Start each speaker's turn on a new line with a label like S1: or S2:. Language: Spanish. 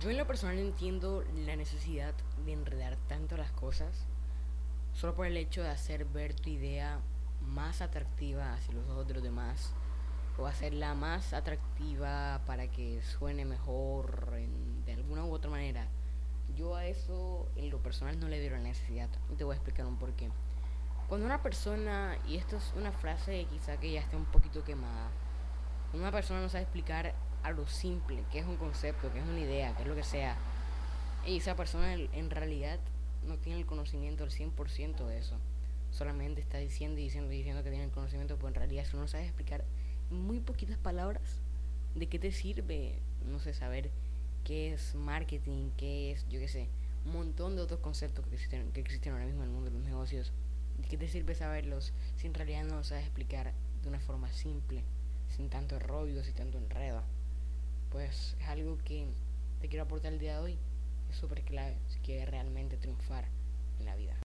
S1: Yo en lo personal entiendo la necesidad de enredar tanto las cosas solo por el hecho de hacer ver tu idea más atractiva hacia los ojos de los demás o hacerla más atractiva para que suene mejor de alguna u otra manera. Yo a eso en lo personal no le veo la necesidad y te voy a explicar un porqué. Cuando una persona, y esto es una frase quizá que ya esté un poquito quemada, una persona no sabe explicar algo simple, que es un concepto, que es una idea, que es lo que sea, y esa persona en realidad no tiene el conocimiento al 100% de eso. Solamente está diciendo y diciendo y diciendo que tiene el conocimiento, pero en realidad eso no sabe explicar muy poquitas palabras de qué te sirve, no sé, saber qué es marketing, qué es, yo qué sé, un montón de otros conceptos que existen, que existen ahora mismo en el mundo de los negocios. ¿De qué te sirve saberlos si en realidad no lo sabes explicar de una forma simple, sin tanto rollo, sin tanto enredo? Pues es algo que te quiero aportar el día de hoy. Es súper clave si quieres realmente triunfar en la vida.